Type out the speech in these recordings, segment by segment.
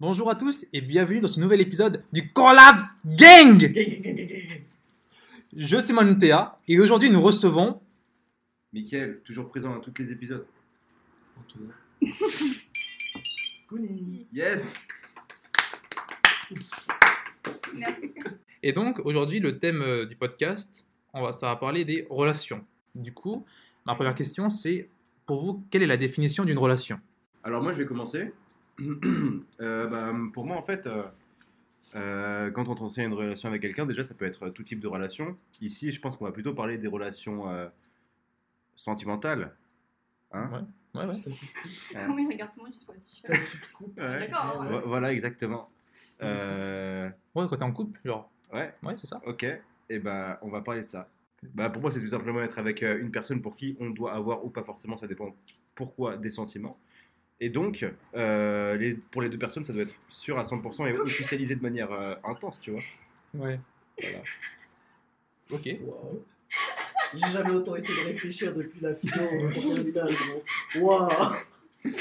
Bonjour à tous et bienvenue dans ce nouvel épisode du Collabs Gang Je suis Manutea et aujourd'hui nous recevons Mickaël, toujours présent dans tous les épisodes. Yes Merci. Et donc aujourd'hui le thème euh, du podcast, on va, ça va parler des relations. Du coup, ma première question c'est pour vous, quelle est la définition d'une relation? Alors moi je vais commencer. Euh, bah, pour moi en fait, euh, euh, quand on tient une relation avec quelqu'un, déjà ça peut être tout type de relation. Ici je pense qu'on va plutôt parler des relations euh, sentimentales. Hein Ouais, ouais. Ouais. Oui, regarde tout le monde juste pour être sûr. Ouais. D'accord. Vo- Voilà exactement. Euh, Ouais, quand t'es en couple, genre. ouais, Ouais, c'est ça. ok. Et bah on va parler de ça. Bah, pour moi c'est tout simplement être avec une personne pour qui on doit avoir ou pas forcément, ça dépend pourquoi, des sentiments. Et donc, euh, les, pour les deux personnes, ça doit être sûr à 100% et officialisé de manière euh, intense, tu vois. Ouais. Voilà. Ok. Waouh. J'ai jamais autant essayé de réfléchir depuis la philo au terminal. Waouh.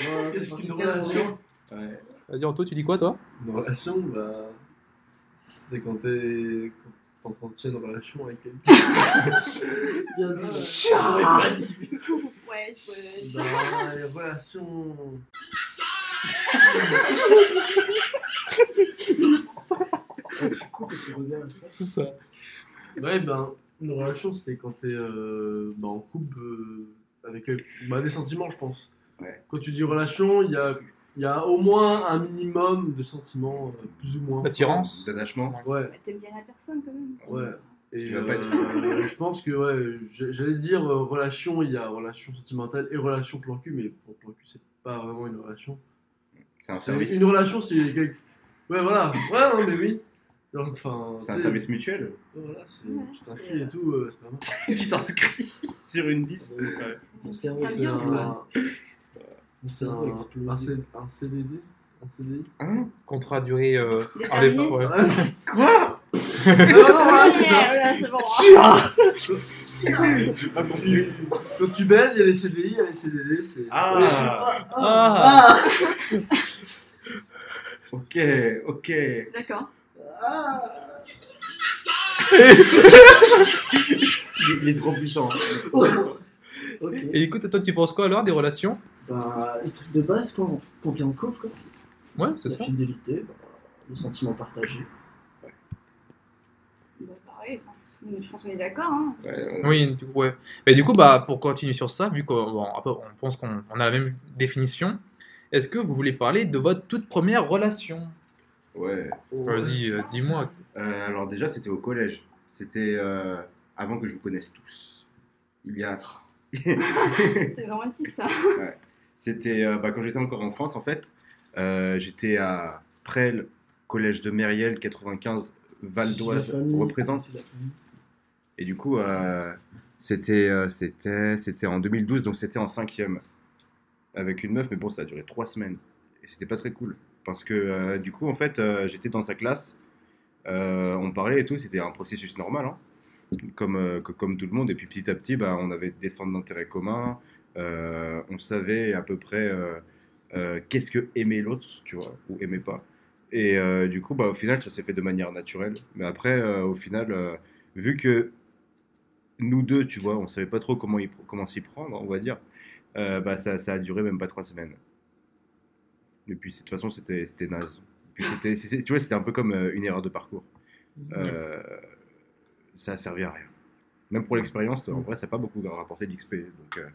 Voilà, c'est parti relation. Ouais. Vas-y Anto, tu dis quoi toi? Une relation, bah, c'est quand t'es quand t'entretiens une relation avec quelqu'un. Bien dit. J'aurais pas dit. Ouais, il faut. bah, une relation. Ouais, tu coupes et tu reviens, ça. C'est ça. Ouais, ben, une relation, c'est quand t'es euh, bah, en couple euh, avec bah, des sentiments, je pense. Ouais. Quand tu dis relation, il y a, il y a au moins un minimum de sentiments, euh, plus ou moins. Attirance. D'attachement. Ouais. Bah, T'aimes bien la personne quand même. Ouais. Vois. Et euh, je pense que ouais, j'allais dire euh, relation, il y a relation sentimentale et relation plan cul, mais pour plan cul, c'est pas vraiment une relation. C'est un service. Une relation, c'est Ouais, voilà. Ouais, non, mais oui. Enfin, C'est un service mutuel. Voilà, tu t'inscris et tout, euh, c'est pas mal. tu t'inscris sur une liste. Mon cerveau, C'est un, c'est un, CDD Un CDI Hein? Contrat euh, ouais. Quoi? Bon. Quand tu baises, il y a les CDI, il y a les CDD. c'est- Ah Ah. Ok, ok. D'accord. Ah. Il, il est trop puissant. Ok. Et écoute, toi tu penses quoi alors des relations? Bah, le truc de base, quand, quand t'es en couple, quoi. Ouais, c'est La ça. fidélité, bah, les sentiments partagés. Bah, pareil, enfin, je pense qu'on est d'accord. Hein. Ouais, on- Oui, du coup, ouais. Mais du coup, bah, pour continuer sur ça, vu qu'on bon, on pense qu'on on a la même définition, est-ce que vous voulez parler de votre toute première relation? Ouais. Vas-y, euh, dis-moi. Euh, alors déjà, c'était au collège. C'était euh, avant que je vous connaisse tous. Il y a... C'est romantique ça. C'était euh, bah, quand j'étais encore en France, en fait. Euh, j'étais à Presles, collège de Mériel, 95, Val d'Oise représente. si, si, la famille. Et du coup, euh, c'était, euh, c'était, en 2012, donc c'était en cinquième. Avec une meuf, mais bon, ça a duré trois semaines. Et c'était pas très cool. Parce que euh, du coup, en fait, j'étais dans sa classe, on parlait et tout, c'était un processus normal, hein, comme, comme tout le monde. Et puis petit à petit, bah, on avait des centres d'intérêt communs, on savait à peu près qu'est-ce que aimait l'autre, tu vois, ou aimait pas. Et du coup, bah, au final, ça s'est fait de manière naturelle. Mais après, au final, vu que nous deux, tu vois, on savait pas trop comment, y- comment s'y prendre, on va dire, euh, bah, ça, ça a duré même pas trois semaines. Et puis, de toute façon, c'était c'était naze. Puis c'était, c'est- c'est- tu vois, c'était un peu comme euh, une erreur de parcours. Euh, ça a servi à rien. Même pour l'expérience, en vrai, ça n'a pas beaucoup rapporté d'XP. Donc, euh,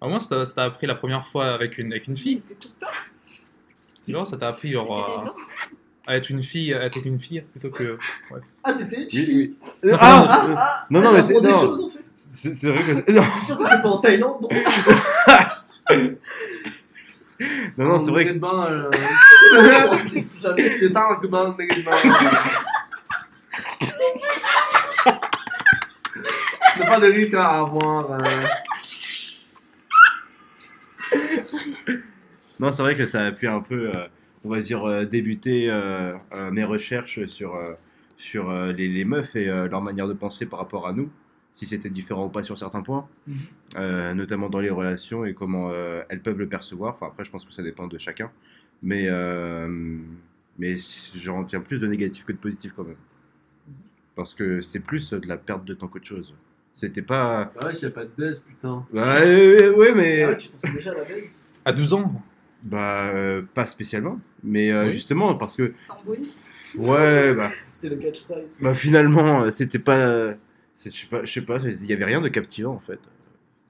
À moi, ça t'a- ça t'a appris la première fois avec une, avec une fille. Tu vois, ça t'a appris genre, à, être une fille, à être une fille plutôt que. Ah, t'étais une oui, fille oui. Ah Ah, Non, non, ah, mais c'est- des non. choses en fait. C'est c'est vrai que. Non, sûr que t'étais pas en Thaïlande non non, non, c'est vrai que. bain. euh. C'est pas de risque à avoir. euh. Non, c'est vrai que ça a pu un peu, euh, on va dire, euh, débuter euh, euh, mes recherches sur, sur euh, les, les meufs et euh, leur manière de penser par rapport à nous, si c'était différent ou pas sur certains points, Mhm. euh, notamment dans les relations et comment euh, elles peuvent le percevoir. Enfin, après, je pense que ça dépend de chacun. Mais, euh, mais j'en retiens plus de négatif que de positif quand même. Parce que c'est plus de la perte de temps qu'autre chose. C'était pas. Bah ouais, s'il n'y a pas de baisse, putain. Ouais, ouais, ouais, mais. Ah ouais, tu pensais déjà à la base À 12 ans Bah, euh, pas spécialement. Mais euh, Oui. justement, parce que. En bonus. Ouais, bah. C'était le catch prize. Bah finalement, euh, c'était pas, je sais pas, je sais pas, il y avait rien de captivant en fait.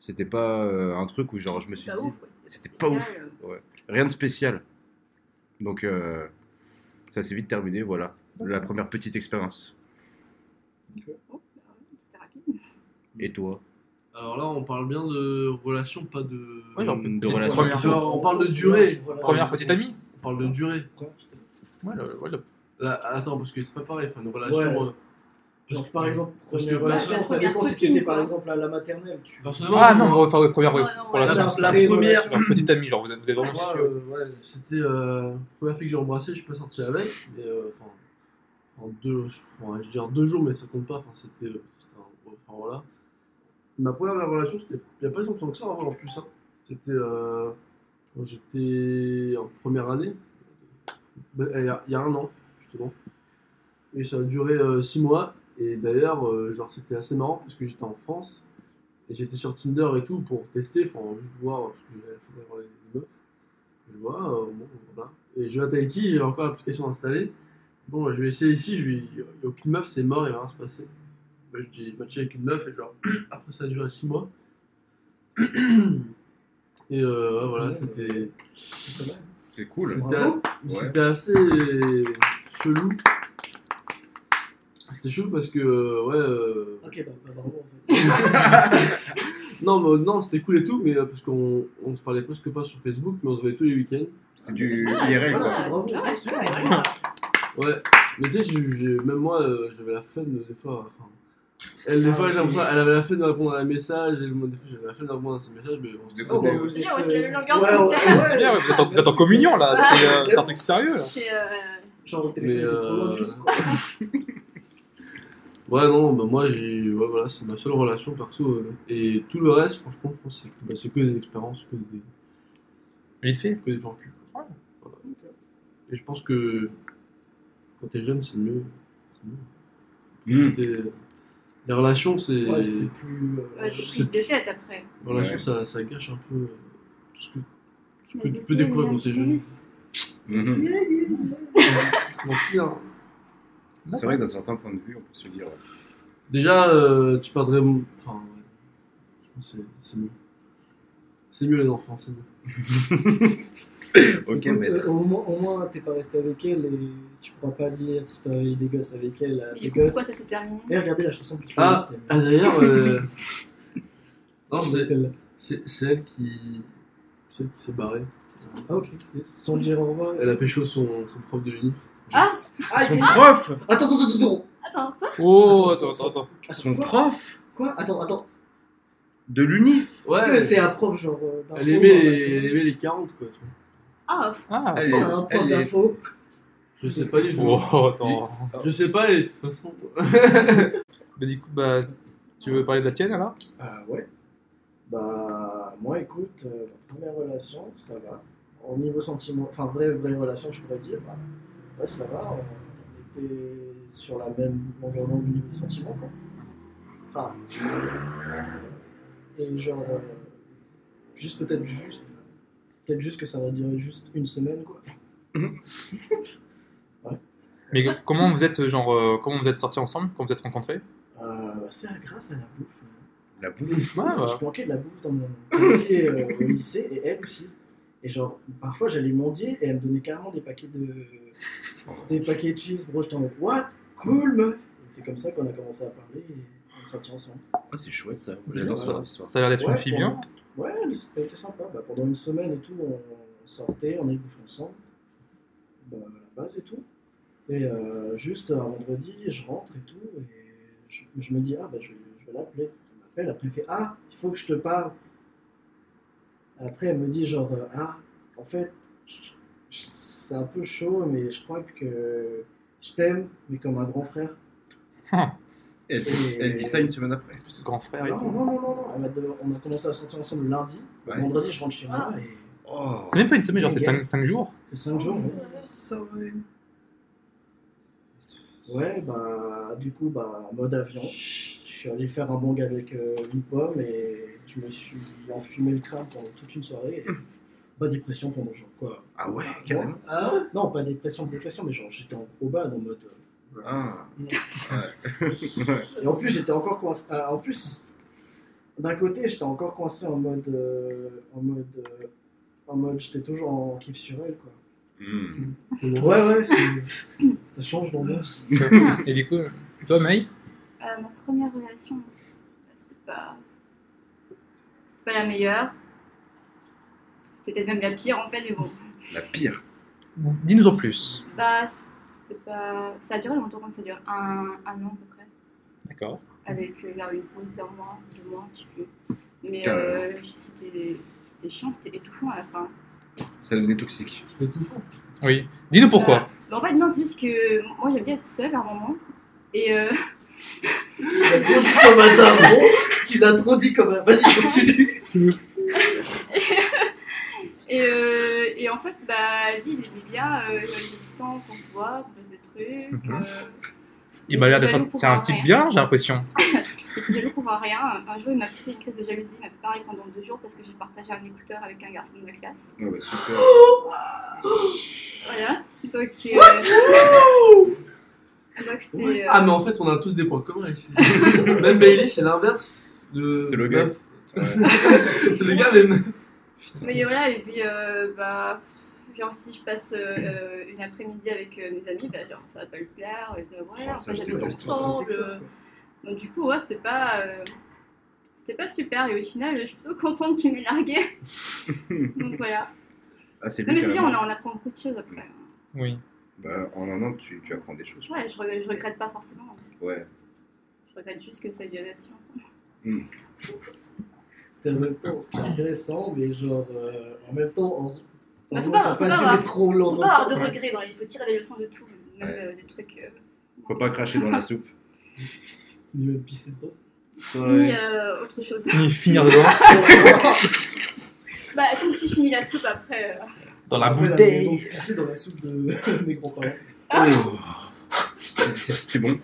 C'était pas euh, un truc où genre je me suis pas dit c'était pas ouf. euh. rien de spécial. Donc euh, ça s'est vite terminé, voilà. La première petite expérience. Oh, bah ouais. Et toi? Alors là, on parle bien de relation, pas de. Ouais, genre, De petite relation. on parle de durée. première petite amie On parle de durée. Ouais, le- ouais, le- Là, attends, parce que c'est pas pareil. Enfin, une relation. Ouais. euh, Genre, par exemple, Parce première que- relation, ça dépend si t'étais par exemple à la maternelle. Tu... Personnellement, Ah non, enfin, ouais, première Non, ouais, non, pour la la, la première. petite amie, genre vous êtes, vous êtes vraiment Moi, sûr. euh, ouais, c'était euh, la première fille que j'ai embrassée, je suis pas sorti avec, mais euh, enfin, en deux, je, enfin, je veux dire deux jours, mais ça compte pas, enfin, c'était, euh, c'était un- enfin, voilà. Ma première relation, c'était il y a pas longtemps que ça, en vrai, en plus, hein. C'était euh, quand j'étais en première année, Ben, il y, a- un an, justement, et ça a duré euh, six mois, et d'ailleurs, euh, genre, c'était assez marrant parce que j'étais en France. Et j'étais sur Tinder et tout pour tester, enfin juste voir, parce que j'avais avoir les meufs. Je vois, euh, voilà. Et je vais à Tahiti, j'avais encore l'application installée. Bon, je vais essayer ici, je vais... il n'y a aucune meuf, c'est mort, il va rien se passer. Bah, j'ai matché avec une meuf et genre, après ça a duré 6 mois. Et euh, ouais, voilà, c'était C'est cool. C'était assez chelou. C'était chelou parce que, euh, ouais. euh, Ok, bah, pas bravo en fait. Non, mais, non c'était cool et tout, mais parce qu'on on se parlait presque pas sur Facebook, mais on se voyait tous les week-ends. C'était du Ah, IRL Voilà, quoi. c'est bravo. Ouais, mais tu sais, même moi, euh, j'avais la flemme de- des fois. enfin, elle, des Ah, fois, j'ai oui. l'impression elle avait la flemme de répondre à un message, et moi, des fois, j'avais la flemme de répondre à ses messages, mais on se dit, Oh, C'est bien, ouais, c'est la longueur ouais, d'onde, ouais, c'est- ouais. C'est bien, ouais, vous, êtes en, vous êtes en communion là, c'était, euh, c'est un truc sérieux là. C'est. euh, Genre, le téléphone Mais, était trop loin euh, quoi. Ouais, non, bah moi, j'ai. Ouais, voilà, c'est ma seule relation perso. euh, et tout le reste, franchement, je pense que c'est bah, c'est que des expériences, que des, Vite fait. que des plans cul. Voilà. Et je pense que quand t'es jeune, c'est mieux. c'est mieux. Mm. Les relations, c'est. Ouais, c'est plus. euh, Ouais, c'est plus des têtes après. Les relations, Ouais. ça, ça gâche un peu euh, tout ce que, tu peux découvrir t'es jeune. jeunesse. Mhm. C'est hein. C'est vrai que d'un certain point de vue, on peut se dire. Déjà, euh, tu perdrais. mon- Enfin, ouais. je pense que c'est- c'est mieux. C'est mieux les enfants, c'est mieux. Ok, Écoute, maître. au moins, au moins, t'es pas resté avec elle et tu pourras pas dire si t'as eu des gosses avec elle à Mais tes coup, pourquoi ça gosses. s'est terminé Et regardez la chanson que tu Ah, fais, ah d'ailleurs, euh... non, c'est c'est celle-là. c'est- c'est elle qui. Celle qui s'est barrée. Ah, ok. Sans le dire au revoir. Elle a pécho son, son prof de l'uni. Ah Ah, yes prof Attends, attends, attends, attends. Attends, quoi Oh, attends, attends, attends. Son Quoi prof Quoi Attends, attends. De l'UNIF Ouais, Est-ce que c'est un prof genre euh, d'info elle aimait, la les, elle aimait les 40, quoi. tu vois. Ah, Ah, Elle C'est est- un prof d'info. Je sais pas du tout. Oh, attends. Je sais pas, et de toute façon. Bah, du coup, bah, tu veux parler de la tienne alors? Ah ouais. Bah, moi, écoute, euh, première relation, ça va. Au niveau sentiment, enfin, vraie, vraie relation, je pourrais dire, bah, ouais, ça va. On était sur la même longueur d'onde au niveau sentiment, quoi. Enfin, et genre, euh, juste peut-être juste, peut-être juste que ça va durer juste une semaine, quoi. Mais comment vous êtes, genre, euh, comment vous êtes sortis ensemble Comment vous êtes rencontrés? Euh, bah, c'est grâce à la bouffe. hein. La bouffe? Ouais, bah. Je planquais de la bouffe dans mon casier euh, au lycée et elle aussi. Et genre, parfois j'allais mendier et elle me donnait carrément des paquets de, des paquets de chips. Bro, j'étais en mode, what? Cool, meuf! C'est comme ça qu'on a commencé à parler et on est sortis ensemble. Ah, c'est chouette ça. Ça. a l'air d'être une Ouais, fille bien. Ouais, été sympa. Bah, pendant une semaine et tout, on sortait, on allait bouffer ensemble. Bah, la base et tout. Et euh, juste un vendredi, je rentre et tout, et je, me dis, ah bah je, je vais l'appeler. Elle m'appelle, après elle fait, ah, il faut que je te parle. Après elle me dit genre, euh, ah, en fait, c'est un peu chaud, mais je crois que je t'aime, mais comme un grand frère. Elle, Et- elle dit ça une semaine après. C'est grand frère Non, non, non, non, non. Elle m'a dem- on a commencé à sortir ensemble lundi. Ouais. Vendredi, je rentre chez moi et Oh. C'est même pas une semaine, genre c'est Nickel. 5 jours. C'est 5 jours. ouais. Ça, ouais. Ouais, bah, du coup, bah, en mode avion, je suis allé faire un bang avec euh, une pomme et je me suis enfumé le crâne pendant toute une soirée. Et pas dépression pendant genre quoi. Ah ouais, carrément. Ah ouais? Non, pas dépression, dépression, mais genre j'étais en gros bad en mode. euh, Ah. Et en plus, j'étais encore coincé. ah, en plus, d'un côté, j'étais encore coincé en mode. euh, en mode. euh, en mode, j'étais toujours en kiff sur elle, quoi. Hmm. Ouais, ouais, c'est- ça change d'ambiance. Et du coup, toi, May Euh, ma première relation, c'était pas. C'était pas la meilleure. C'était peut-être même la pire en fait, mais bon. La pire. Dis-nous en plus. Bah, c'est pas. Ça a duré longtemps, comme ça dure un, un an à peu près. D'accord. Avec euh, là, une pause d'un mois, deux mois, je sais plus. Mais euh, c'était c'était chiant, c'était étouffant à la fin. Ça devenait toxique. C'est étouffant. Oui. Dis-nous pourquoi. Bah, en fait, non, c'est juste que moi j'aime bien être seule à un moment. Et euh, Tu l'as trop dit comme un daron. Tu l'as trop dit comme un. Vas-y, continue. Et, euh, et en fait, bah, lui, il aimait bien, euh, du temps pour se voir, pour faire des trucs. Mhm. euh, Il m'a l'air d'être. C'est un type bien, j'ai l'impression. il était jaloux pour voir rien. Un jour, il m'a piqué une crise de jalousie, il m'a fait parler pendant deux jours parce que j'ai partagé un écouteur avec un garçon de ma classe. Ah bah super. Voilà. Donc, euh, donc c'était. euh, Ah, mais en fait, on a tous des points communs ici. même Bailey, c'est l'inverse de. C'est le gars. c'est le gars, mais meuf. Mais voilà, et puis, euh, bah, genre, si je passe euh, une après-midi avec euh, mes amis, bah, genre, ça va pas le plaire. Et, ouais, Ça, enfin, j'habite ensemble. euh. Donc, du coup, ouais, c'était pas. euh, c'était pas super, et au final, je suis plutôt contente qu'il m'ait largué. Donc voilà. Ah, c'est Non, lui mais c'est bien, on, a- on apprend beaucoup de choses après. Oui. Bah, en un an, tu, tu apprends des choses. Ouais, je, re- je regrette pas forcément. Ouais. Je regrette juste que ça ait duré aussi longtemps. C'était en même temps, c'était intéressant, mais genre. euh, en même temps, en. Bah, en faut pas- ça n'a faut pas trop Faut longtemps. pas avoir de regrets dans il faut tirer des leçons de tout, même Ouais. euh, des trucs. euh, Faut pas cracher dans la soupe. Il m'a pissé dedans. Ni euh, autre chose. Ni finir dedans. bah, il faut que tu finis la soupe après. euh. Dans la Après, bouteille. Ils ont pissé dans la soupe de mes grands-parents. Oh. C'était bon.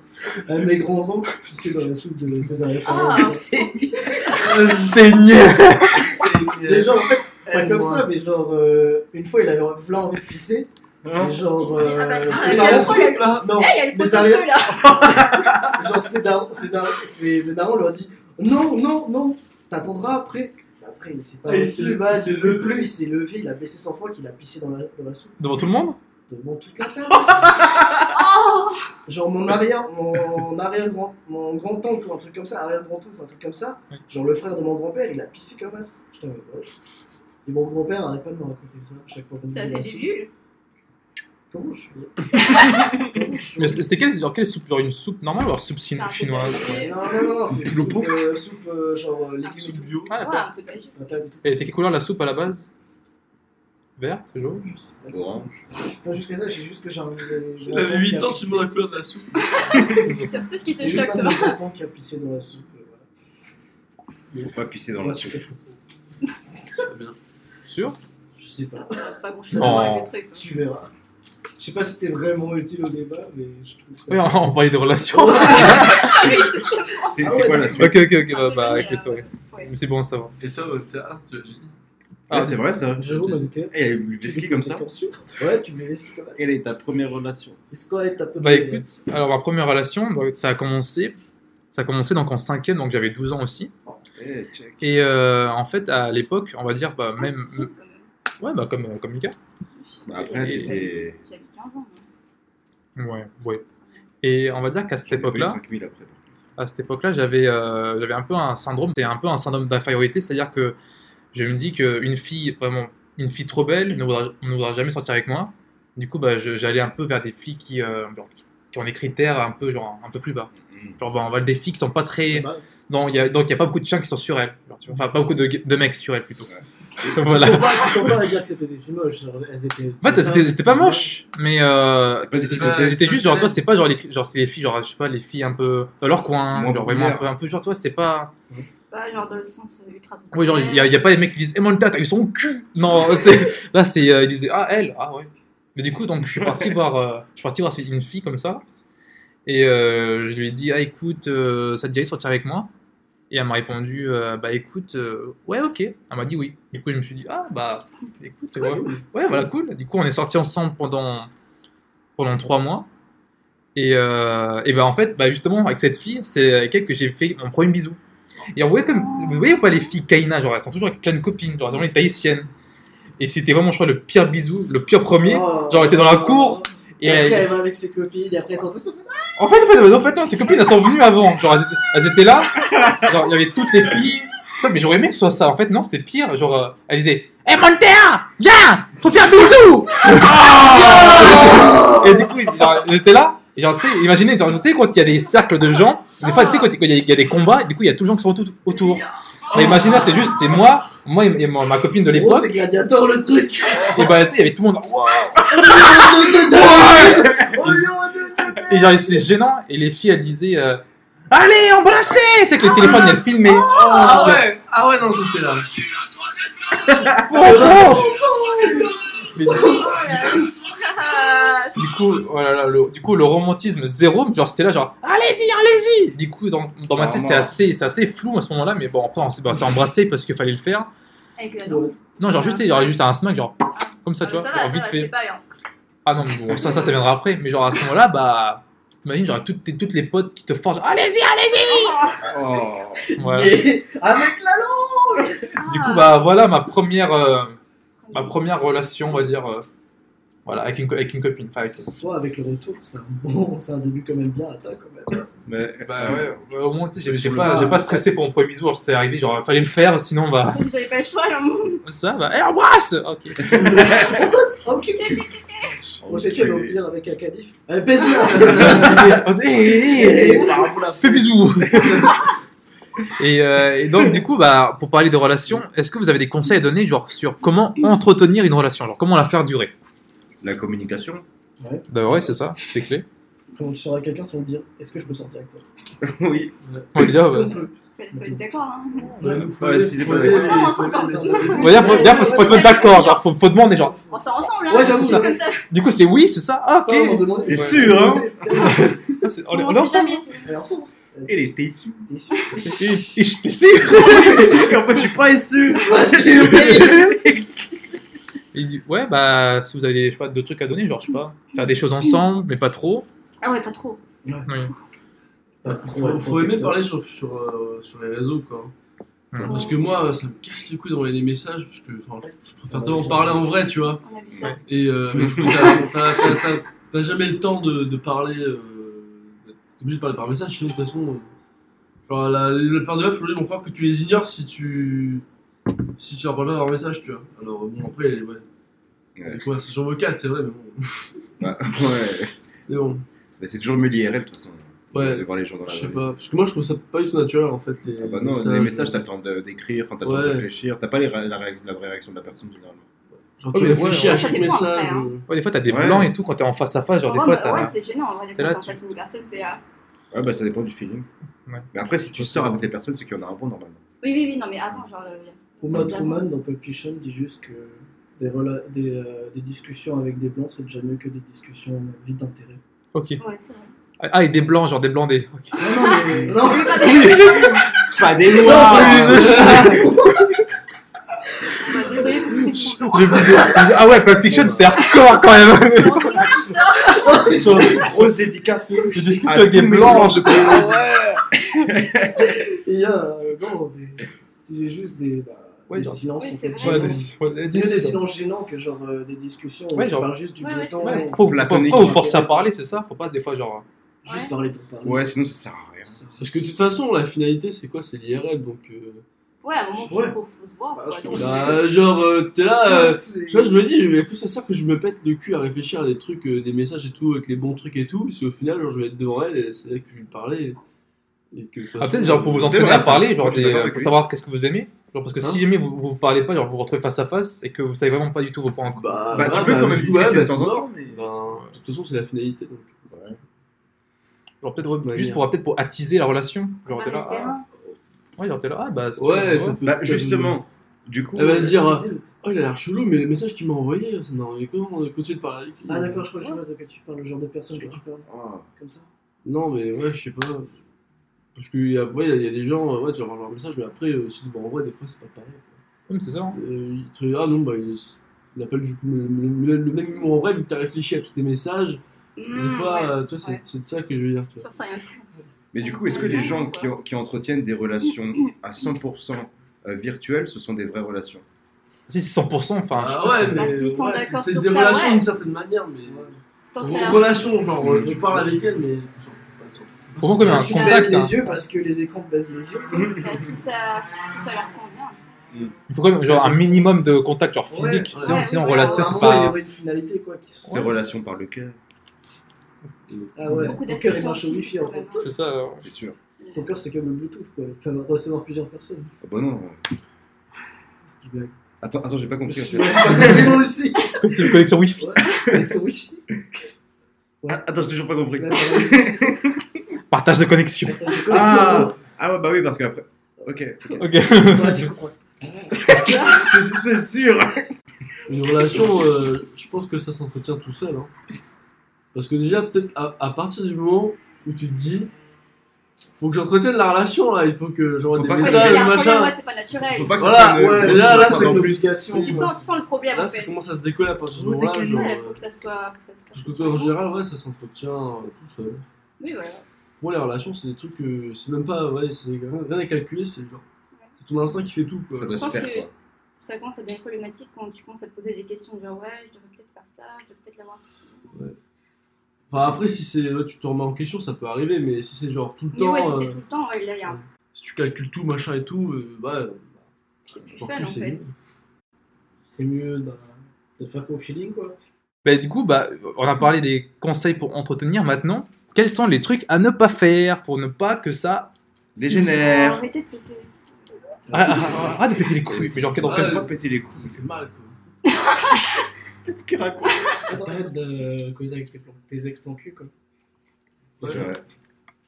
Mes grands-oncles pissé dans la soupe de César Ah, Seigneur Mais genre, en fait, pas comme ça, mais genre, euh, une fois, il avait v'là envie de pisser. Hein Et genre, Ah bah euh, c'est le problème. là. Non, Eh, il y a le mais ça feu là Genre, c'est Daron, c'est Daron, c'est c'est Daron lui a dit Non, non, non, t'attendras après. Après, il s'est pas Ah, il bah, il s'est il s'est levé, il a baissé 100 fois qu'il a pissé dans la, dans la soupe Devant tout le monde? Devant toute la table. Genre, mon arrière, mon arrière grand, mon grand oncle ou un truc comme ça, arrière grand oncle ou un truc comme ça. Genre, le frère de mon grand-père, il a pissé comme as. Mode, ouais. Et mon grand-père arrête pas de me raconter ça chaque fois qu'on Ça dit fait la des bulles Comment je suis Mais c'était quelle, genre, quelle soupe Genre une soupe normale ou alors soupe chinoise? Non, non, non, c'est soupe, euh, soupe euh, genre euh, légumes Soupe tout. bio. Ah, Ouais, d'accord. et était quelle couleur la soupe à la base? Verte, jaune Je sais pas. Orange. Pas jusqu'à ça, j'ai juste que j'ai j'ai un avait tonton 8 qui a ans, tu demandes la couleur de la soupe. C'est tout ce qui te juste choque, un de toi. mes tontons qui a pissé dans la soupe. euh, voilà. Faut pas pisser dans la soupe. Très bien. Sûr? Je sais pas. Pas grand chose Oh. à voir avec le truc. quoi. Tu verras. Je sais pas si c'était vraiment utile au débat, mais je trouve ça. Oui, on, parlait des relations. C'est Ah c'est ouais, quoi la suite? Ok, ok, ok, bah, bah écoute, euh, ouais. Mais c'est bon, ça va. Et toi, votre théâtre, tu as dit? Ah, c'est vrai ça. Jérôme a noté. Eh, il y a eu du ski comme ça. Ouais, tu me laisses comme ça. Quelle est ta première relation? Est-ce qu'on est ta peu Bah écoute, alors ma première relation, donc, ça a commencé, ça a commencé donc en cinquième, donc j'avais 12 ans aussi. Eh, check. Et euh, en fait, à l'époque, on va dire, bah, même, ouais, bah comme, comme Mika. Bah, après, c'était. J'avais 15 ans. Ouais, ouais. Et on va dire qu'à cette époque-là, 5000 après. à cette époque-là, j'avais euh, j'avais un peu un syndrome, c'était un peu un syndrome d'infériorité, c'est-à-dire que je me dis qu'une fille, vraiment, une fille trop belle ne voudra, ne voudra jamais sortir avec moi. Du coup, bah, j'allais un peu vers des filles qui, euh, genre, qui ont des critères un peu, genre, un peu plus bas. Mm. Genre, bon, on va le défi qui sont pas très. Non, il y a, donc, il n'y a pas beaucoup de chiens qui sont sur elle. Enfin, pas beaucoup de, de mecs sur elle plutôt. Ouais. voilà. Peux pas- dire que c'était des filles moches. genre, Elles étaient. En fait, c'était pas moche, mais euh, C'est des filles c'était juste genre toi, c'est pas genre les genre c'est les filles genre je sais pas les filles un peu dans leur coin, Moins genre vraiment un peu, populaires. un peu genre toi, c'était pas Pas genre dans le sens euh, ultra. Oui, genre, il y, a- y a pas les mecs qui disent, eh, mon t'as eu son cul Non, là, c'est. euh, ils disaient, ah, elle Ah, ouais. Mais du coup, donc, je suis parti voir, euh, je suis parti voir une fille comme ça. Et euh, je lui ai dit, ah, écoute, euh, ça te dirait de sortir avec moi? Et elle m'a répondu, euh, bah, écoute, euh, ouais, ok. Elle m'a dit oui. Du coup, je me suis dit, ah, bah, écoute, ouais, ouais, voilà, cool. Du coup, on est sortis ensemble pendant, pendant trois mois. Et, euh, et bah, en fait, bah, justement, avec cette fille, c'est avec elle que j'ai fait mon premier bisou. Et on voyait comme, vous voyez ou pas les filles Kaina, genre elles sont toujours avec plein de copines, genre elles sont tahitiennes. Et c'était vraiment, je crois, le pire bisou, le pire premier. Oh. Genre, elle était dans la cour, Et, Et après, elle- elle va avec ses copines, et après, elles sont tous. En fait, en fait, en fait, non, ses copines, elles sont venues avant. Genre, elles étaient, elles étaient là. Genre, il y avait toutes les filles. Mais j'aurais aimé que ce soit ça. En fait, non, c'était pire. Genre, euh, elle disait Hé, Montea Viens Faut faire bisou Et du coup, genre, ils étaient là. Et genre, tu sais, imaginez, genre, tu sais, quand il y a des cercles de gens, des fois, tu sais, quand il y, a- il y a des combats, du coup, il y a tous les gens qui sont autour. Mais imaginez, c'est juste, c'est moi, moi et ma, ma copine de Oh, l'époque. c'est gladiateur le truc Et bah, tu sais, il y avait tout le monde. Oh, Et genre, c'est gênant. Et les filles, elles disaient euh, Allez, embrassez Tu sais que les téléphones, elles filmaient. Ah ouais Ah ouais, non, j'étais là. Mais du coup, voilà, le, du coup, le romantisme zéro, genre c'était là, genre allez-y, allez-y. Du coup, dans, dans ma tête, c'est assez, c'est assez flou à ce moment-là, mais bon, après, on s'est bah, embrassé parce qu'il fallait le faire. Avec la dent. Non, genre juste, genre, juste un smack, genre comme ça, Ah, tu mais vois, ça va, genre, vite va, fait. Ah non, mais bon, ça, ça, ça viendra après, mais genre à ce moment-là, bah, t'imagines, genre toutes, tes- toutes les potes qui te forcent, allez-y, allez-y. Oh. Ouais. Yeah. Avec la langue Du coup, bah voilà ma première, euh, ma première relation, on va dire, euh, voilà, avec une, avec une copine. Enfin, avec- Soit avec le retour, c'est un bon, c'est un début quand même bien à ta quand même. Mais, Bah ouais, au moins, tu sais, j'ai- pas, pas stressé pour mon premier bisou, alors c'est arrivé, genre, fallait le faire, sinon, bah, Vous avez pas le choix là. ça, bah, eh, embrasse! Ok. Ok, Moi j'ai fait le pire avec un cadif. Allez, baiser Eh, eh, eh, Fais bisous. Et, euh, et donc, du coup, bah, pour parler de relations, est-ce que vous avez des conseils à donner, genre, sur comment entretenir une relation, genre, comment la faire durer? La communication. Bah ouais, c'est ça, c'est clé. Quand tu seras quelqu'un, ça te dire est-ce que je peux sortir avec toi? Oui. On va dire, ouais. Faut être d'accord. Hein. Ouais, si t'es pas d'accord. On On va dire, faut, dire, faut, faut se mettre d'accord, genre, faut, faut demander, genre, On sort ensemble, hein. Ouais, j'avoue, c'est ça. comme ça. du coup, c'est oui, c'est ça? Ah, ok T'es sûr, hein Ah, c'est- On est On on est ensemble. Elle ensemble. Était issue. T'es sûr? Suis sûr? En fait, je suis pas issu. Pas sûr, Il dit, ouais, bah, si vous avez des, je sais pas, deux trucs à donner, genre, je sais pas, faire des choses ensemble, mais pas trop. Ah ouais, pas trop. Oui. Bah, Faut, faut aimer parler sur, sur, euh, sur les réseaux, quoi. Parce que moi, ça me casse les couilles d'envoyer des messages, parce que enfin, je préfère tellement parler en vrai, tu vois. On a vu ça. Ouais. Et euh, mais t'as- jamais le temps de, de parler. Euh, t'es obligé de parler par message, sinon de toute façon. euh, genre, la, la plupart des meufs aujourd'hui vont croire que tu les ignores si tu. Si tu leur parles pas par message, tu vois. Alors bon, après, ouais. Ouais. Les conversations vocales, c'est vrai, mais bon. Bah, ouais. Mais bon, Mais c'est toujours mieux l'IRL de toute façon. Ouais. De voir les gens dans la je sais pas. Parce que moi, je trouve ça pas du tout naturel en fait. Les, Ah bah non, les messages, t'as le temps d'écrire, t'as le temps de Ouais. réfléchir. T'as pas les la, vraie réaction de la personne généralement. Genre, tu Ouais, réfléchis ouais, à chaque message. hein. euh, Ouais, des fois, t'as des Ouais. blancs et tout quand t'es en face à face, genre, des Ouais, fois, bah, ouais, t'as. c'est gênant en vrai. Quand t'es une personne, t'es là. Ouais, bah ça dépend du feeling. Ouais. Mais après, si tu sors avec les personnes, c'est qu'il y en a un bon normalement. Oui, oui, oui, non, mais avant, genre. euh, Uma Truman dans Pulp Fiction dit juste que des, des, euh, des discussions avec des blancs, c'est déjà mieux que des discussions vides d'intérêt. Ok. Ouais, c'est vrai. Ah, et des blancs, genre des blancs des. ok. Non, non, mais. Non, Pas des noirs ah ouais, Pulp Fiction, c'était hardcore quand même. Ça Ils sont grosses dédicaces. Des discussions avec des j'étais- Et il y a. euh, non, mais. J'ai juste des. Bah, Ouais, des genre- silences. Oui. Ouais, des- ouais, des des- silences gênants que genre euh, des discussions où Ouais, genre- parles juste du Ouais, bon ouais, temps, vrai. Faut, faut, Platonique. faut vous forcer à parler, c'est ça? Faut pas des fois, genre. juste Ouais. parler pour parler. Ouais, sinon ça sert à rien. Ça. Parce que de toute façon, la finalité, c'est quoi? C'est l'IRL, donc. euh, Ouais, à un moment, Ouais. il faut, faut se voir. Bah, quoi. je Bah, genre, euh, t'es là. Ça, euh, Tu vois, je me dis, mais à quoi ça sert que je me pète le cul à réfléchir à des trucs, euh, des messages et tout, avec les bons trucs et tout, si au final, genre, je vais être devant elle et c'est là que je vais lui parler. Et que, Ah, peut-être genre pour vous entraîner à ça. parler, genre je des- avec pour savoir qu'est-ce que vous aimez. Genre parce que Hein si jamais vous vous parlez pas, genre vous vous retrouvez face à face et que vous savez vraiment pas du tout vos points en commun. Bah, Bah, tu peux bah, quand même discuter ouais, de bah, temps en temps, mais- Ben, de toute façon, c'est la finalité. Donc. Genre peut-être ouais, Ouais, juste pour peut-être pour attiser la relation. Genre t'es là. ah. Ouais, genre t'es là. Ah bah c'est Ouais, ça peut Bah, être- justement, du coup. Elle va se dire, oh, il a l'air chelou, mais le message qu'il m'a envoyé, ça m'a envoyé comment on continue de parler avec lui Ah d'accord, je crois que je vois de quoi tu parles, le genre de personne que tu parles, Ah. comme ça. Non, mais ouais, je sais pas. Parce qu'il y, a- ouais, il y a- il y a des gens, euh, ouais, tu vas leur message, mais après, euh, si, bon, en vrai, des fois, c'est pas pareil. quoi. Ouais, mais c'est ça. hein. Euh, il te dit, ah non, bah, il, il appelle du coup le, le- le même numéro en vrai, vu que t'as réfléchi à tous tes messages. des Mmh, fois, ouais. euh, tu vois, c'est ouais. c'est de ça que je veux dire. Tu vois. Ça, Mais du coup, est-ce que les gens qui, ont- qui entretiennent des relations à 100% euh, virtuelles, ce sont des vraies relations? Si c'est 100%, enfin je Ah ouais, c'est- mais Bah, sont ouais, c'est- c'est des ça, relations ouais. d'une certaine manière, mais. Relation, genre, tu parles avec elle, mais. Faut y ait un tu contact. baises hein. les yeux parce que les écrans te baisent les yeux. bah, si, ça, si ça leur convient. Il faut quand même genre un minimum de contact genre physique. Ouais, sinon, ouais, sinon ouais, relation c'est pas. aurait une finalité quoi. Qui se... Ces relations par le cœur, Ah ouais, Beaucoup ton cœur il marche au wifi en fait. C'est ça. c'est sûr. Ton cœur c'est comme le Bluetooth quoi, il peut recevoir plusieurs personnes. Ah bah non. Attends, attends, j'ai pas compris. moi aussi. C'est une connexion Wi-Fi. Son wifi. Ah, Attends, j'ai toujours pas compris. Là. Partage de connexion. Ah, ah ouais, bah oui, parce qu'après. Ok, ok. Ok. Ouais, tu comprends ça. C'est sûr. Une relation, euh, je pense que ça s'entretient tout seul. Hein. Parce que déjà, peut-être à, à partir du moment où tu te dis, faut que j'entretienne la relation là, il faut que j'envoie des pas que Ouais, ça- mais il y messages, a un problème, machin. ouais, c'est pas naturel. Faut pas que Voilà, ça ouais, déjà, là, relation c'est obligation. Tu sens, tu sens le problème Là, en ça fait. commence à se décoller à partir de ce moment-là. Genre, Ouais, faut que ça soit. que ça soit- parce que toi, en général, ouais, ça s'entretient euh, tout seul. Oui, voilà. Moi, les relations, c'est des trucs que c'est même pas, ouais, c'est rien, à calculer, c'est genre, c'est ton instinct qui fait tout quoi. Ça doit se faire que quoi. ça commence à devenir problématique quand tu commences à te poser des questions genre ouais, je devrais peut-être faire ça, je devrais peut-être l'avoir. Enfin, après, si c'est, ouais, tu te remets en question, ça peut arriver, mais si c'est genre tout le Mais temps, ouais, si euh, c'est tout le temps, ouais, là y a si tu calcules tout, machin et tout, euh, bah, c'est plus Encore fun plus, en fait. mieux. C'est mieux bah, de faire qu'au feeling quoi. Bah, du coup, bah, on a parlé des conseils pour entretenir. Maintenant, quels sont les trucs à ne pas faire pour ne pas que ça. Dégénère. Arrêtez de péter. Ah, ah, ah, ah, de péter les couilles. Mais genre, quel sens pas péter les coups. ça fait mal quoi. Qu'est-ce qu'il raconte arrête de causer avec tes, ex plans cul quoi. Ouais. Ouais.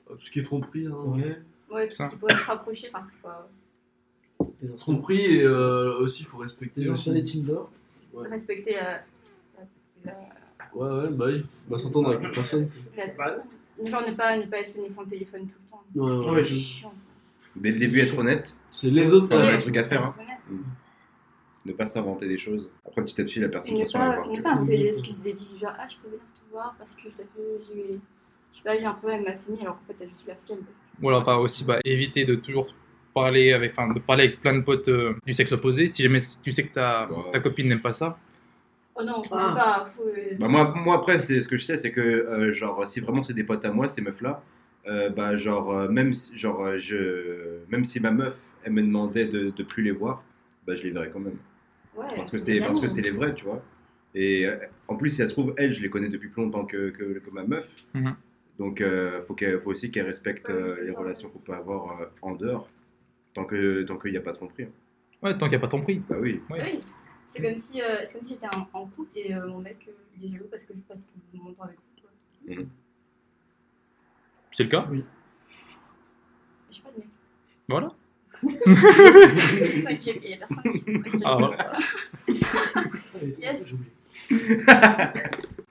Tout ce qui est tromperie, hein. Ouais. Ouais, tout ce qui pourrait se rapprocher, enfin, c'est pas. Tromperie et euh, aussi, il faut respecter. Instants des Tinder. Ouais. Respecter la. la, Ouais, ouais, bah oui, faut s'entendre avec la personne. Bah, genre ne pas, ne pas espionner son téléphone tout le temps. Ouais, ouais. Ouais, C'est je- chiant. Dès le début, être honnête, C'est les autres. Ouais, là. un truc à faire, hein. Honnête. ne pas s'inventer des choses. Après, petit à petit, la personne Et ne elle va pas, ne pas inventer des excuses débiles, genre ah je peux venir te voir parce que je j'ai je sais pas, j'ai un problème avec ma famille alors qu'en fait j'ai juste la flemme. Ou alors, enfin, aussi, bah, éviter de toujours parler avec, enfin, de parler avec plein de potes euh, du sexe opposé. Si jamais tu sais que ta, Ouais. ta copine n'aime pas ça. Oh non, faut Ah. pas, faut. Bah, moi, moi, après, c'est ce que je sais, c'est que, euh, genre, si vraiment c'est des potes à moi, ces meufs-là, euh, bah, genre, euh, même, si, genre, je, même si ma meuf, elle me demandait de, de plus les voir, bah, je les verrais quand même. ouais, Parce que c'est parce que c'est les vrais, tu vois. Et euh, en plus, si ça se trouve, elle, je les connais depuis plus longtemps que, que, que ma meuf. Mhm. Donc, euh, faut, qu'elle- faut aussi qu'elle respecte euh, les relations qu'on peut avoir euh, en dehors. Tant que tant qu'il n'y a pas de tromperie. hein. Ouais, tant qu'il n'y a pas ton prix. Bah. Oui, c'est comme si, euh, c'est comme si j'étais en, en couple et euh, mon mec euh, il est jaloux parce que je passe tout mon temps avec lui. quoi. C'est le cas. J'ai pas de mec. Voilà. Ouais, Il y a personne. qui- Ah, voilà. Yes. j'ai oublié.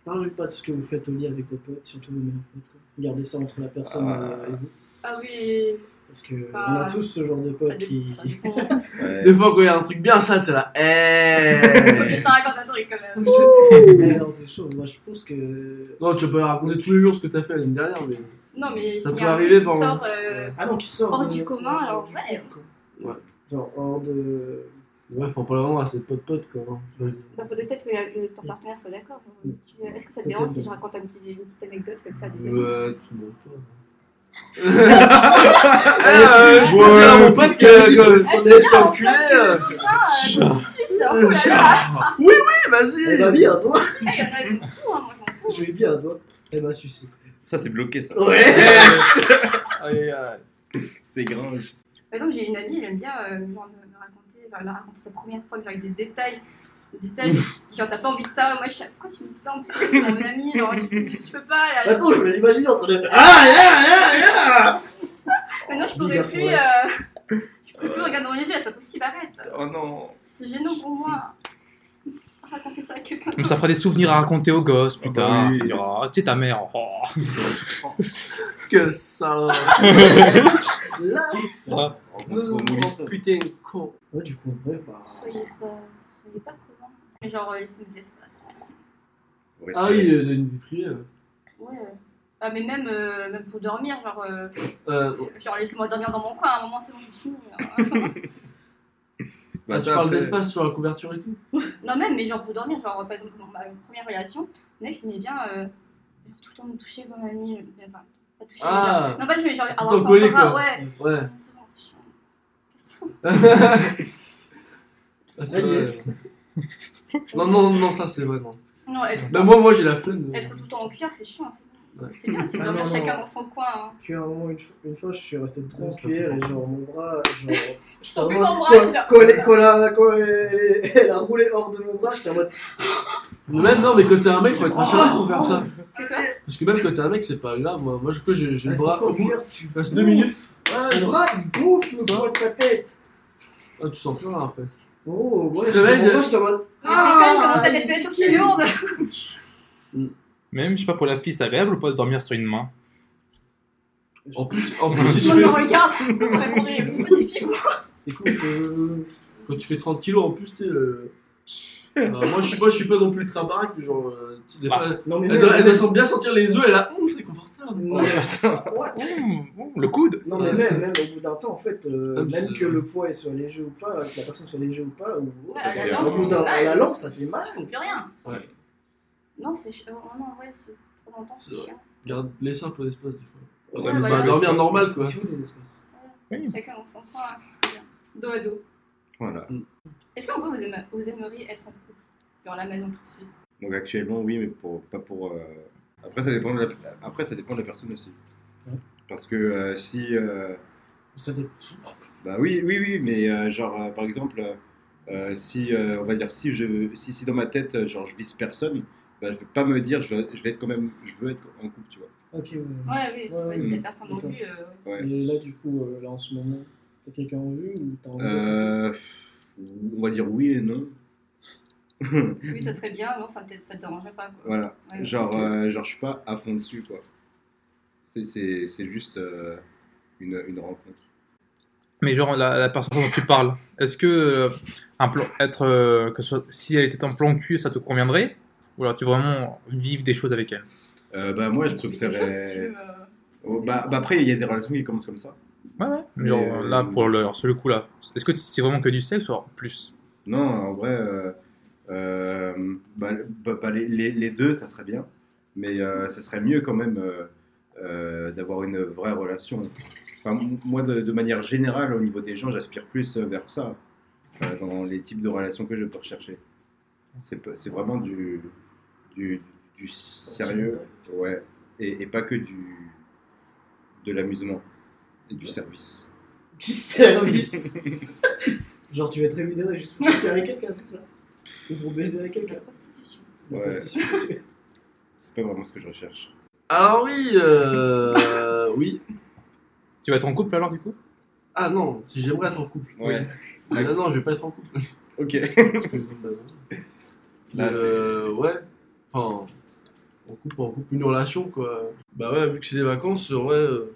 Parlez pas de ce que vous faites au lit avec vos potes, surtout vos meilleurs potes. quoi. Gardez ça entre la personne Ah. et vous. Ah oui, Parce que Ah. on a tous ce genre de potes qui. dépend. Ouais. Des fois, quand il y a un truc bien sale, t'es là. Eh Je te raconte un truc quand même. Non, c'est chaud. Moi, je pense que. Non, tu peux raconter tous les jours ce que t'as fait l'année dernière, mais. Non, mais Ça s'il y peut a arriver qui par- sort. euh, Ah non, qui sort. Hors de- du commun, alors, du ouais. Ouais. Genre hors de. Ouais, faut pas vraiment à ses potes-potes, quoi. hein. Tu vois. Bah, faudrait peut-être que le- ton partenaire soit d'accord. Mm. Tu- Est-ce que ça te dérange si je raconte un petit, une petite anecdote comme ça Ouais, tu montes toi. Euh, je à mon pote que Ah. Oui, oui, vas-y. Elle m'a mis un doigt. Ah, Il y en a, ils sont fous, hein. Je lui ai mis un doigt. Elle m'a sucé. Ça, c'est bloqué, ça. Ouais. C'est gringe. Par exemple, j'ai une amie, elle aime bien euh, genre, me, me raconter, raconté sa première fois, genre, avec des détails. Des détails, genre, t'as pas envie de ça. Moi, je suis, pourquoi tu me dis ça En plus, c'est mon ami, genre, je, je peux pas. Elle- Attends, je vais l'imaginer en train de. Ah, yeah, yeah, yeah Maintenant, je pourrais plus. Euh... Je peux plus regarder dans les yeux, c'est pas possible, arrête. Oh non. C'est gênant pour moi. Raconter ça à quelqu'un. Mais ça fera des souvenirs à raconter aux gosses plus Ah bah tard. oui. Tu diras, ah, tu sais ta mère. oh. Que ça. Là, Ça. Putain, con. Ouais, du coup, bref, bah. Soyez pas, soyez pas genre, euh, laissez-nous de l'espace. Ah oui, euh, une vie privée. Ouais. Ah, mais même, euh, même pour dormir, genre, euh, Euh, genre laissez-moi dormir dans mon coin, à un moment c'est bon, c'est fini. Bah, ah, ça, tu parles après- d'espace sur la couverture et tout non, même, mais genre pour dormir, genre par exemple, dans ma première relation, le mec s'aimait bien euh, genre, tout le temps me toucher comme la nuit. mais Enfin, pas toucher, Ah. mais genre- non, pas toucher, mais genre Tout avoir en son collé, bras, quoi. ouais. Ouais. Non, c'est bon, c'est chiant. Qu'est-ce que Ah, c'est vrai. Non, non, non, ça c'est vrai, non. Non, être, tout Bah, le moi, moi j'ai la flemme. temps- être tout le temps en cuir, c'est chiant. c'est. Ouais. C'est bien, c'est Ah, non, chacun non. dans son coin. Hein. Puis à un moment, une, fois- une fois, je suis resté trop en Ouais, et genre mon bras, genre. Je sens plus ton bras, c'est genre. Quand, elle, quand, elle, quand elle, elle a roulé hors de mon bras, j'étais en mode. Même non, mais quand t'es un mec, faut être acharné pour faire ça. C'est quoi Parce que même quand t'es un mec, c'est pas grave. Moi, moi je peux, j'ai j'ai le bras. au bout. tu Reste deux minutes. Ouais, bras, il bouffe le Ça. poids de sa tête. Ah, tu sens plus rien après. Oh, Je ouais, te réveille, j'étais en mode. Mais déconne, comment ta tête peut être aussi lourde Même, je sais pas, pour la fille, c'est agréable ou pas de dormir sur une main? En plus, en plus si tu Moi, fais, je me regarde, vous répondez, vous magnifiquement. Écoute, euh, quand tu fais 30 kilos en plus, tu sais. euh, euh, moi, je suis pas, je suis pas non plus très baraque, genre. euh, tu sais, des Bah, fois, non, mais elle, doit, elle doit sentir- bien sentir les œufs, elle a honte, c'est confortable. Non, mais- Ouais. Mmh, mmh, Le coude Non, mais même, même au bout d'un temps, en fait, euh, même c'est- que le poids soit léger ou pas, que la personne soit léger ou pas, ou Ouais, ça la langue, au bout ça d'un- mal. la langue, ça fait mal. Ils plus rien. Ouais. Non, c'est chiant. Oh, non, ouais, c'est trop longtemps, c'est C'est vrai. chiant. Garde, laissez un peu d'espace des fois. Ça Ouais, nous voilà. a- Bah, dormir normal, quoi. Il faut des espaces. Oui. Chacun dans son c'est très bien. Dos à dos. Voilà. Est-ce qu'en vrai, vous, vous aimeriez être en couple? Genre là, maintenant, tout de suite. Donc actuellement, oui, mais pour, pas pour. euh, Après, ça dépend de la... Après, ça dépend de la personne aussi. Ouais. Parce que euh, si. euh, Ça dépend. Bah oui, oui, oui, mais euh, genre, euh, par exemple, euh, si, euh, on va dire, si, je, si, si dans ma tête, genre, je vise personne, bah, je vais pas me dire, je vais, je vais être quand même, je veux être en couple, tu vois. Ok, ouais. Ouais, oui, Ouais, ouais, personne en vue. euh, Ouais. Et là, du coup, euh, là en ce moment, t'as quelqu'un en vue ou t'as d'être- Euh, on va dire oui et non. Oui, ça serait bien, non, ça te, ça te dérangerait pas. Quoi. Voilà. Ouais, Genre, ok. euh, genre, je suis pas à fond dessus, quoi. C'est- C'est c'est juste euh, une, une rencontre. Mais genre, la, la personne dont tu parles, est-ce que euh, un plan, être, euh, que ce soit, si elle était en plan cul, ça te conviendrait? Ou alors tu veux vraiment vivre des choses avec elle? Euh, bah, moi, je euh, Oh, bah, bah, après, il y a des relations qui commencent comme ça. Ouais, ouais. Mais, Genre, euh, là, pour le, sur le coup, là, est-ce que c'est vraiment que du sexe ou plus? Non, en vrai, euh, bah, bah, bah, les, deux, ça serait bien. Mais euh, ça serait mieux quand même euh, euh, d'avoir une vraie relation. Enfin, moi, de, manière générale, au niveau des gens, j'aspire plus euh, vers ça, euh, dans les types de relations que je peux rechercher. C'est vraiment du, du, sérieux, ouais, et, pas que du, de l'amusement et du service. Du service Genre, tu vas être rémunéré juste pour avec quelqu'un, c'est ça? Ou pour baiser avec c'est la prostitution. C'est de la Ouais. prostitution. C'est pas vraiment ce que je recherche. Alors oui, euh, oui. Tu vas être en couple alors, du coup? Ah non, si j'aimerais être en couple. Ouais. Ah non, je vais pas être en couple. Ok. Parce que, bah, non. Là, euh, ouais. Enfin, en couple, en couple, une relation quoi. Bah ouais, vu que c'est des vacances, ouais. euh,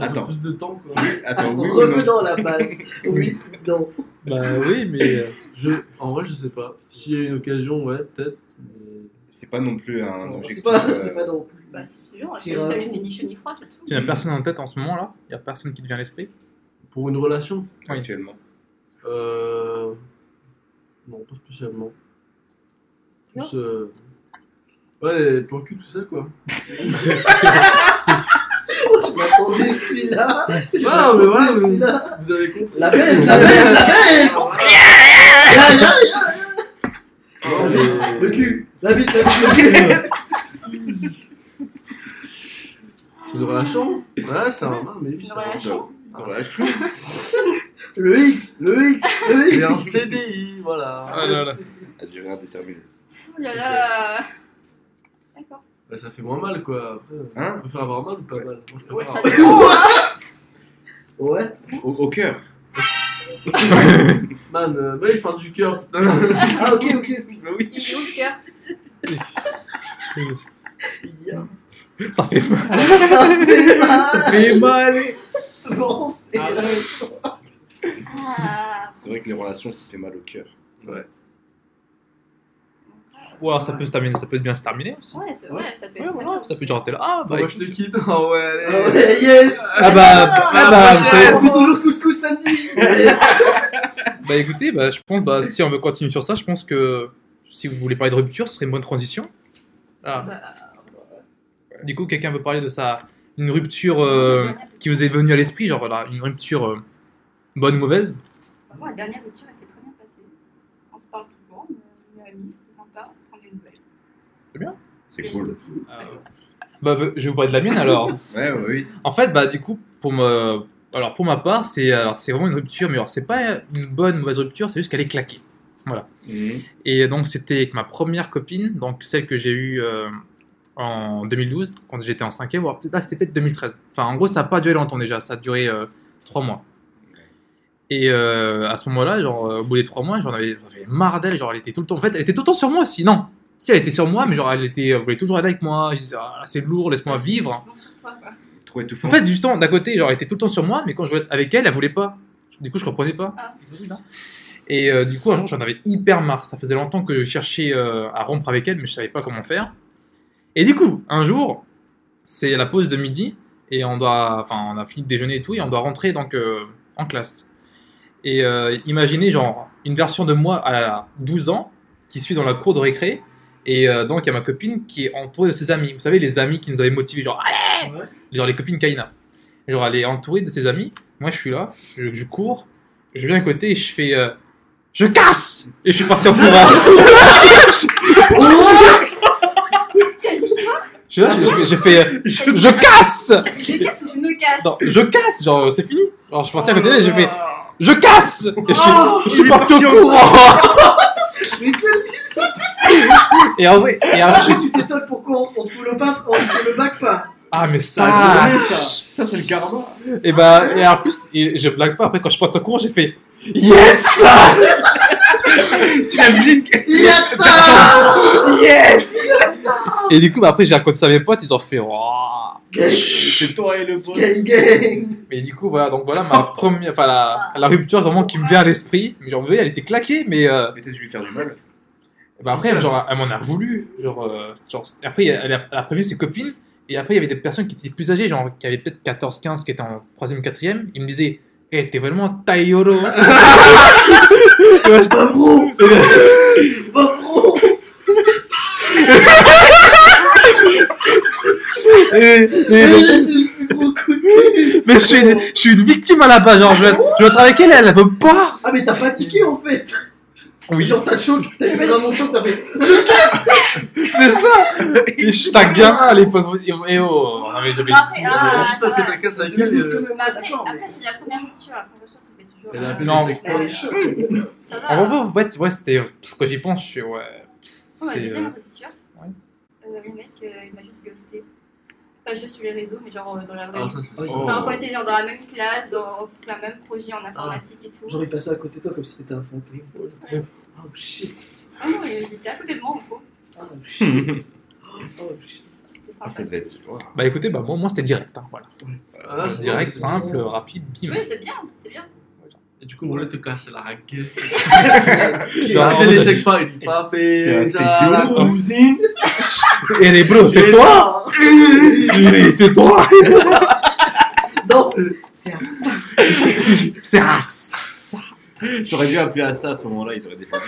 Attends. plus de temps quoi. Attends, Attends, oui revenons la base. Oui, non. Bah oui, mais. euh, Je, en vrai, je sais pas. S'il y a une occasion, ouais, peut-être. mais- C'est pas non plus un Non, objectif. C'est pas, euh, c'est pas non plus. Bah, c'est sûr, lui coup. fait ni chaud ni froid, c'est tout. tu n'as personne en tête en ce moment là? Il n'y a personne qui te vient à l'esprit? Pour une relation? Actuellement. Euh. Non, pas spécialement. Plus. Euh... Ouais, les plans cul, tout ça quoi. Oh, m'attendais celui-là. Non, mais voilà, mais- celui-là. Vous avez compris La baisse, la baisse, la baisse Ya, ya, ya. La bite, le cul, la bite, la bite, le cul. C'est une relation Ouais, c'est un. Mais oui, Une c'est un- relation. Le X, le X, le C'est un X. CDI, voilà. Ah là là. À durée indéterminée. Oh là là D'accord. Bah, ça fait moins mal, quoi. Après, Hein on préfère avoir mal ou pas mal Moi, je Ouais, ça avoir-. Ouais. Au, au cœur. Man, euh, bah je parle du cœur. Ah, ok, ok. Oui. Il est où le cœur? Ça fait mal. Ça fait mal. Ça fait mal. Bon, c'est Ah C'est vrai que les relations, ça fait mal au cœur. Ou alors ça peut se terminer, ça peut bien se terminer aussi. Ouais, c'est- ouais, ça peut Ouais, être voilà, ça peut genre t'es là. Ah bah. Moi, je te quitte. Oh, ouais, allez. Ah ouais, yes Ah bah, Ah, ah bah, vous savez- On fait toujours couscous samedi Yes bah écoutez, bah, je pense, bah, si on veut continuer sur ça, je pense que si vous voulez parler de rupture, ce serait une bonne transition. Ah. Bah, Du coup, quelqu'un veut parler de ça, une rupture euh, qui vous est venue à l'esprit, genre là, une rupture euh, bonne ou mauvaise? Moi, la dernière rupture, elle s'est très bien passée. On se parle toujours, on est amis, c'est sympa, on prend des C'est cool. Ah, bien. Bah, je vais vous parler de la mienne alors. Ouais, ouais, oui. En fait, bah du coup, pour me, alors pour ma part, c'est alors c'est vraiment une rupture, mais alors c'est pas une bonne mauvaise rupture, c'est juste qu'elle est claquée. Mhm. Et donc c'était avec ma première copine, donc celle que j'ai eue euh, en 2012, quand j'étais en 5e, voire peut-être là c'était peut-être 2013. Enfin en gros ça n'a pas duré longtemps déjà, ça a duré 3 mois. Et euh, à ce moment-là, genre euh, au bout des 3 mois, j'en avais, j'en avais marre d'elle, genre elle était tout le temps, en fait elle était tout le temps sur moi aussi, non si elle était sur moi, mais genre elle était, elle voulait toujours être avec moi, je disais ah, c'est lourd, laisse-moi vivre. Non, sur toi, quoi. Trop étouffant. En fait, justement, d'un côté, genre, elle était tout le temps sur moi, mais quand je voulais être avec elle, elle voulait pas. Du coup, je comprenais pas. Ah. Et euh, du coup, un jour, j'en avais hyper marre. Ça faisait longtemps que je cherchais euh, à rompre avec elle, mais je savais pas comment faire. Et du coup, un jour, c'est la pause de midi, et on doit, enfin, on a fini de déjeuner et tout, et on doit rentrer donc euh, en classe. Et euh, imaginez, genre, une version de moi à 12 ans qui suit dans la cour de récré. Et euh, donc, il y a ma copine qui est entourée de ses amis. Vous savez, les amis qui nous avaient motivés, genre, Ouais. genre les copines Kaina. Genre elle est entourée de ses amis, moi je suis là, je, je cours, je viens à côté et je fais euh, je casse et je suis parti en courant. Je suis là, je- je- j'ai fait euh, je, casse. Je casse ou je me casse Non, je casse, genre c'est fini. Alors je suis parti à côté et j'ai fait je casse et je suis, je suis est parti en courant. Mais quel Et en vrai, et après, Ah, tu t'étonnes pourquoi on on te fout le bac, on te fout le bac pas ah mais Ça, ça, ça, c'est le karma. et bah et en plus et je blague pas après quand je suis parti en courant j'ai fait yes Tu imagines Yatta yes et du coup bah, après j'ai raconté ça à mes potes ils ont fait. C'est toi et le pote. Gang gang Mais du coup, voilà, donc voilà ma première, enfin la, la rupture vraiment qui me vient à l'esprit. Mais vous voyez, elle était claquée, mais euh, Mais t'as dû lui faire du mal. Bah après, genre, elle m'en a voulu. Genre, euh, genre, après, elle a, elle a prévu ses copines. Et après, il y avait des personnes qui étaient plus âgées, genre, qui avaient peut-être 14, 15, qui étaient en 3ème, 4ème. Ils me disaient, eh, t'es vraiment Taïoro. Et moi, j'étais, Mais plus gros mais je suis, une- je suis une victime à la base, genre, je vais, être- je vais être avec elle, elle, elle veut pas. Ah mais t'as paniqué en fait Oui, Genre t'as choc, t'as été vraiment choc, t'as fait c'est ça. Et je suis un gamin à l'époque. Et, oh, non, mais j'avais- Après, ah, Juste ça après va. ta casse avec elle. euh, après, après c'est la première rupture. La première rupture, ça fait toujours. Elle a appelé Non, les mais- secs- Elle est choc Ça va. En vrai, en fait, ouais, c'était. Quand j'y pense, je suis. Ouais. Pour la c'est, deuxième euh, rupture, ouais. euh, le mec, euh, il m'a juste. Pas juste sur les réseaux, mais genre euh, dans la vraie Ah, vie. ça, c'est Oui. sûr. Genre, quand on était genre dans la même classe, dans, un même projet en informatique et tout. J'aurais passé à côté de toi comme si c'était un fantôme. Oh shit Ah non, il était à côté de moi en gros. Oh shit Oh shit C'était Ah, ça sympa. devait être. wow. Bah écoutez, bah, moi, moi c'était direct. hein, voilà. Ah, là, c'est direct, bon, simple, bon. rapide, bim. Oui, c'est bien, c'est bien. Et du coup, on voulait te casser la raquette. Non, Il a appelé non, les secs pas, il dit pas fait ça, la cousine. Et les bros, c'est toi C'est toi Non C'est un ça C'est à ça J'aurais dû appeler à ça à ce moment-là, ils auraient défendu.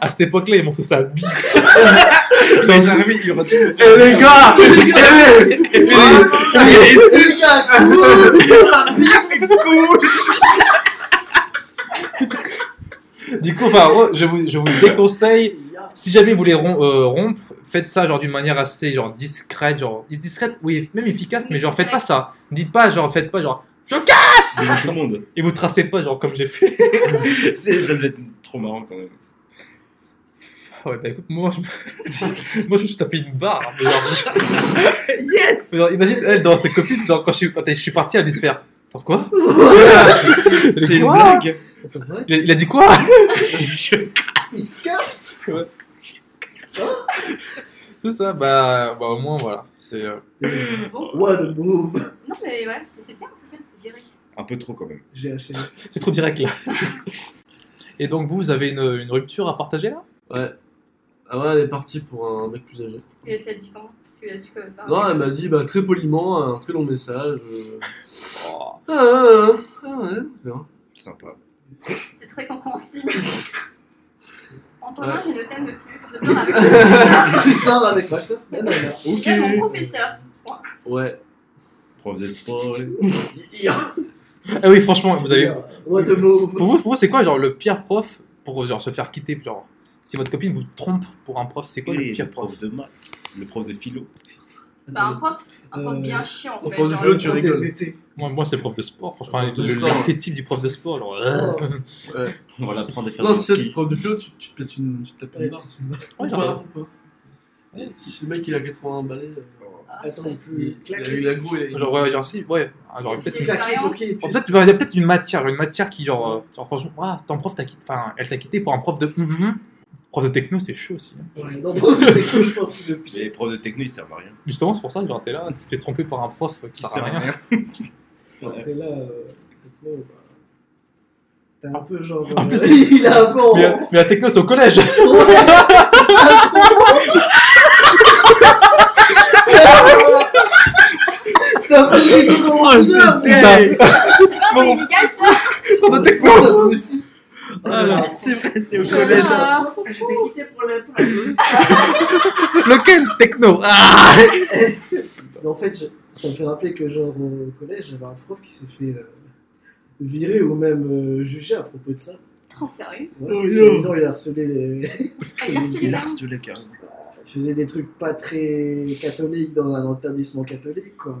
À cette époque-là, ils m'ont fait ça bite. Les armées, il y aura tout. Eh les gars Eh, eh, eh, eh, Du coup, enfin, je vous, je vous déconseille, si jamais vous voulez rom- euh, rompre, faites ça genre d'une manière assez genre discrète, genre discrète, oui, même efficace, mais genre faites pas ça. Dites pas genre faites pas genre je casse C'est tout le monde. et vous tracez pas genre comme j'ai fait. Ça devait être trop marrant quand même. Ouais, bah écoute, moi je, me- moi, je me suis tapé une barre. mais genre, yes Mais genre, Imagine, elle, dans ses copines, genre, quand je suis, quand je suis parti, elle dû se faire. Attends, quoi? Dit, C'est une blague. Il a, il a dit quoi? Il se casse? C'est ça, bah, bah au moins, voilà. C'est, euh, Bon, What a move non, mais ouais, c'est bien, c'est bien, c'est direct. Un peu trop quand même. J'ai haché. c'est trop direct, là. Et donc, vous, vous avez une, une rupture à partager, là? Ouais. Ah ouais, elle est partie pour un mec plus âgé. Et elle t'a dit comment? Tu lui as su par- Non, elle m'a dit bah, très poliment, un très long message. euh, Oh. Ah, ah, ah, ouais. Sympa. C'était très compréhensible. Antonin, Ouais. je ne t'aime plus, je sors avec toi. Tu sors avec toi, je te. Ok. Mon professeur. Ouais. Prof de sport. Yeah. Ah oui, franchement, vous avez. What a move Pour vous, pour vous c'est quoi, genre, le pire prof pour genre, se faire quitter Genre, si votre copine vous trompe pour un prof, c'est quoi le pire le prof prof? de maths. Le prof de philo. Bah, un prof, un prof Euh, bien chiant. en au fait, fond du le- tu rigoles. SVT. Moi, moi c'est le prof de sport. Enfin, l'archétype du prof de sport. Genre, euh, ouais. On va l'apprendre à faire Non, du tu sais, ski. c'est prof de philo, tu, tu te pètes une, tu te tapes Ouais, une barre. Ou Ouais, pas, genre- ou pas. Ouais, Si le mec il a 80 balais, euh, Ah, Attends, plus. il, il a, Clac. il a gros, genre, ouais, genre, si, ouais. Ah, Genre, peut-être une... Peut-être il y a peut-être une matière, une matière qui, genre, genre franchement, ah, ton prof t'a quitté, enfin, elle t'a quitté pour un prof de. Prof de techno, c'est chaud aussi. hein. Ouais, non, prof de techno, je pense que c'est le pire. Les profs de techno, ils servent à rien. Justement, c'est pour ça, genre, t'es là, tu te fais tromper par un prof qui sert à rien. Après là, euh, techno, bah. T'es un peu genre. En euh, plus, il a un peu en. Mais, euh, mais la techno, c'est au collège. Ouais, c'est ça. C'est un peu bizarre, C'est ça. C'est pas Bon. illégal ça Prof de mais techno. ça peut aussi. Ah, là, C'est vrai, c'est au Je- collège. Ah. J'étais quitté pour la place. Lequel techno Ah Mais en fait, je- ça me fait rappeler que, genre, au collège, j'avais un prof qui s'est fait euh, virer ou même euh, juger à propos de ça. Oh, sérieux Ouais, Oh, yo. il a harcelé les. Ah, il a reçu les Il a armes. harcelé carrément. Il faisait des trucs pas très catholiques dans un établissement catholique, quoi.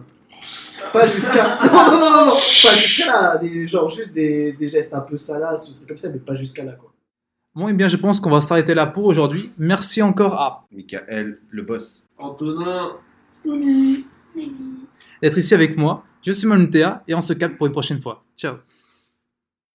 Pas jusqu'à. Non, non, non, non, non, pas jusqu'à là. Des, genre, juste des, des gestes un peu salaces ou trucs comme ça, mais pas jusqu'à là, quoi. Bon, et bien, je pense qu'on va s'arrêter là pour aujourd'hui. Merci encore à Michael, le boss. Antonin. Nelly. d'être ici avec moi. Je suis Manutea et on se capte pour une prochaine fois. Ciao